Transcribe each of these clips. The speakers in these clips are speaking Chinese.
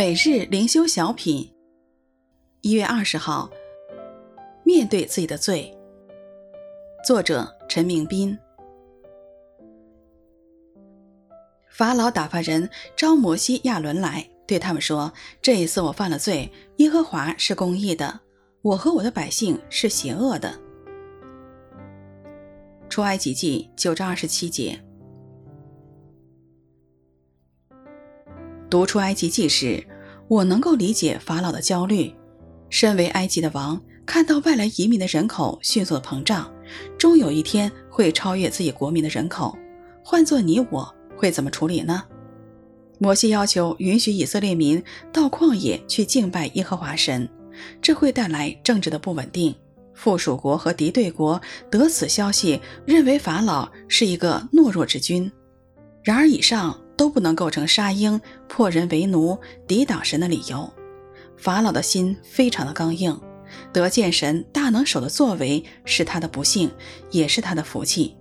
每日灵修小品，一月二十号，面对自己的罪。作者陈明斌。法老打发人招摩西、亚伦来，对他们说：“这一次我犯了罪，耶和华是公义的，我和我的百姓是邪恶的。”出埃及记九章二十七节。读出埃及记时，我能够理解法老的焦虑。身为埃及的王，看到外来移民的人口迅速膨胀，终有一天会超越自己国民的人口。换做你我，会怎么处理呢？摩西要求允许以色列民到旷野去敬拜耶和华神，这会带来政治的不稳定。附属国和敌对国得此消息，认为法老是一个懦弱之君。然而，以上。都不能构成杀婴、迫人为奴、抵挡神的理由。法老的心非常的刚硬，得见神大能手的作为是他的不幸，也是他的福气。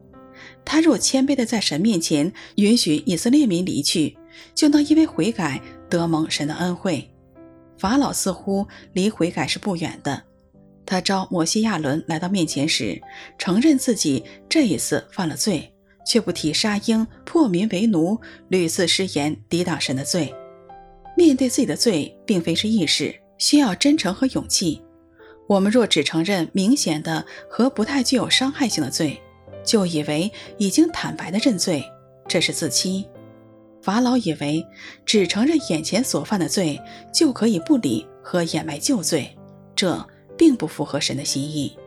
他若谦卑的在神面前允许以色列民离去，就能因为悔改得蒙神的恩惠。法老似乎离悔改是不远的。他召摩西亚伦来到面前时，承认自己这一次犯了罪。却不提杀婴、破民为奴、屡次失言、抵挡神的罪。面对自己的罪，并非是易事，需要真诚和勇气。我们若只承认明显的和不太具有伤害性的罪，就以为已经坦白的认罪，这是自欺。法老以为只承认眼前所犯的罪，就可以不理和掩埋旧罪，这并不符合神的心意。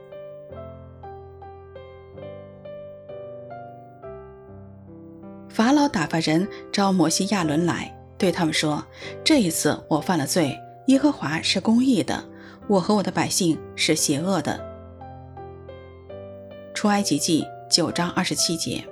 老打发人招摩西、亚伦来，对他们说：“这一次我犯了罪，耶和华是公义的，我和我的百姓是邪恶的。”出埃及记九章二十七节。